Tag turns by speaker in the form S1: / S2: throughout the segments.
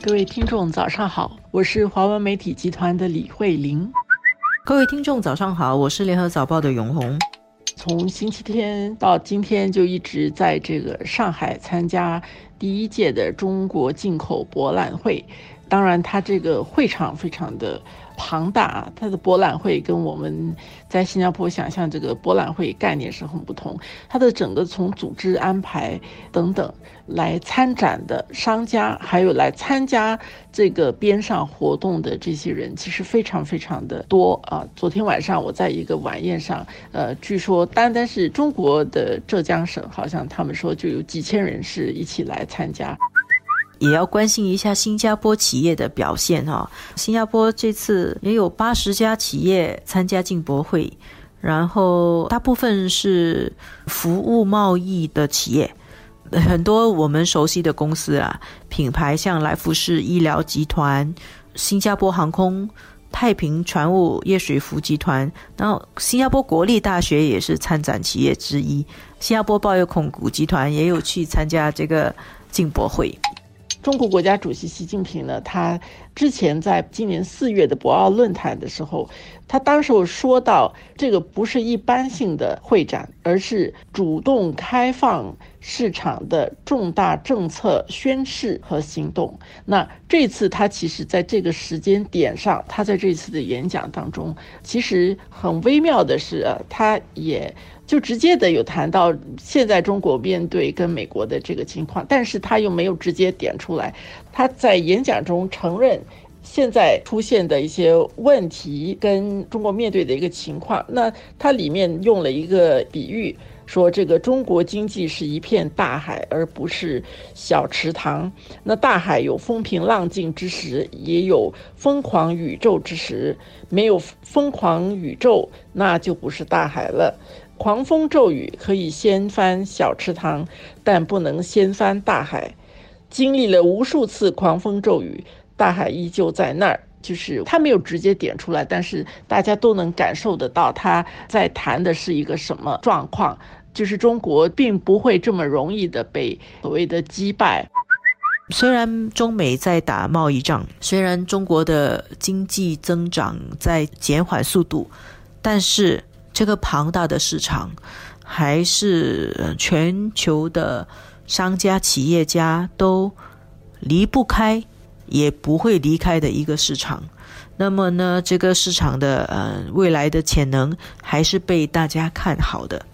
S1: 各位听众，早上好，我是华文媒体集团的李慧玲。
S2: 各位听众，早上好，我是联合早报的永红。
S1: 从星期天到今天，就一直在这个上海参加第一届的中国进口博览会。当然，它这个会场非常的。庞大，它的博览会跟我们在新加坡想象这个博览会概念是很不同。它的整个从组织安排等等来参展的商家，还有来参加这个边上活动的这些人，其实非常非常的多啊。昨天晚上我在一个晚宴上，呃，据说单单是中国的浙江省，好像他们说就有几千人是一起来参加。
S2: 也要关心一下新加坡企业的表现哈。新加坡这次也有八十家企业参加进博会，然后大部分是服务贸易的企业，很多我们熟悉的公司啊，品牌像来福士医疗集团、新加坡航空、太平船务业水服集团，然后新加坡国立大学也是参展企业之一，新加坡报业控股集团也有去参加这个进博会。
S1: 中国国家主席习近平呢，他之前在今年四月的博鳌论坛的时候，他当时说到，这个不是一般性的会展，而是主动开放市场的重大政策宣示和行动。那这次他其实在这个时间点上，他在这次的演讲当中，其实很微妙的是，他也。就直接的有谈到现在中国面对跟美国的这个情况，但是他又没有直接点出来。他在演讲中承认现在出现的一些问题跟中国面对的一个情况。那他里面用了一个比喻，说这个中国经济是一片大海，而不是小池塘。那大海有风平浪静之时，也有疯狂宇宙之时。没有疯狂宇宙，那就不是大海了。狂风骤雨可以掀翻小池塘，但不能掀翻大海。经历了无数次狂风骤雨，大海依旧在那儿。就是他没有直接点出来，但是大家都能感受得到他在谈的是一个什么状况。就是中国并不会这么容易的被所谓的击败。
S2: 虽然中美在打贸易战，虽然中国的经济增长在减缓速度，但是。这个庞大的市场，还是全球的商家、企业家都离不开，也不会离开的一个市场。那么呢，这个市场的呃未来的潜能还是被大家看好的。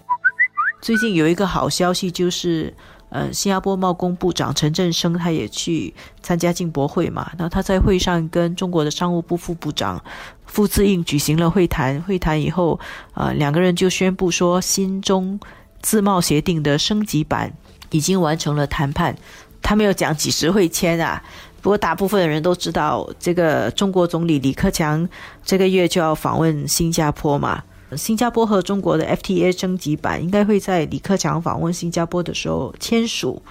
S2: 最近有一个好消息就是。呃，新加坡贸工部长陈振声他也去参加进博会嘛，然后他在会上跟中国的商务部副部长傅自应举行了会谈。会谈以后，呃，两个人就宣布说，新中自贸协定的升级版已经完成了谈判。他没有讲几时会签啊，不过大部分的人都知道，这个中国总理李克强这个月就要访问新加坡嘛。新加坡和中国的 FTA 升级版应该会在李克强访问新加坡的时候签署，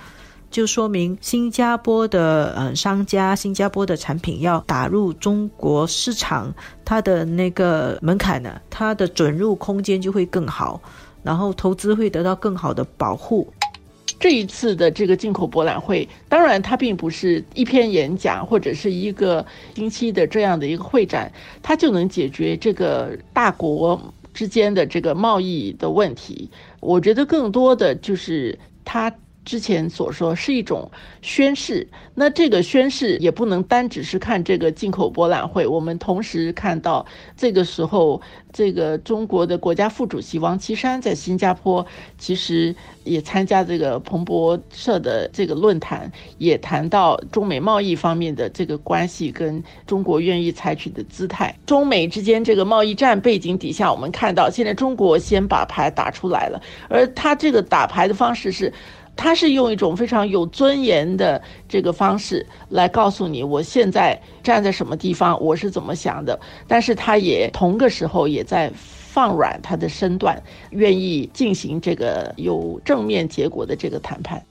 S2: 就说明新加坡的嗯商家、新加坡的产品要打入中国市场，它的那个门槛呢，它的准入空间就会更好，然后投资会得到更好的保护。
S1: 这一次的这个进口博览会，当然它并不是一篇演讲或者是一个星期的这样的一个会展，它就能解决这个大国。之间的这个贸易的问题，我觉得更多的就是它。之前所说是一种宣誓，那这个宣誓也不能单只是看这个进口博览会。我们同时看到，这个时候，这个中国的国家副主席王岐山在新加坡，其实也参加这个彭博社的这个论坛，也谈到中美贸易方面的这个关系跟中国愿意采取的姿态。中美之间这个贸易战背景底下，我们看到现在中国先把牌打出来了，而他这个打牌的方式是。他是用一种非常有尊严的这个方式来告诉你，我现在站在什么地方，我是怎么想的。但是他也同个时候也在放软他的身段，愿意进行这个有正面结果的这个谈判。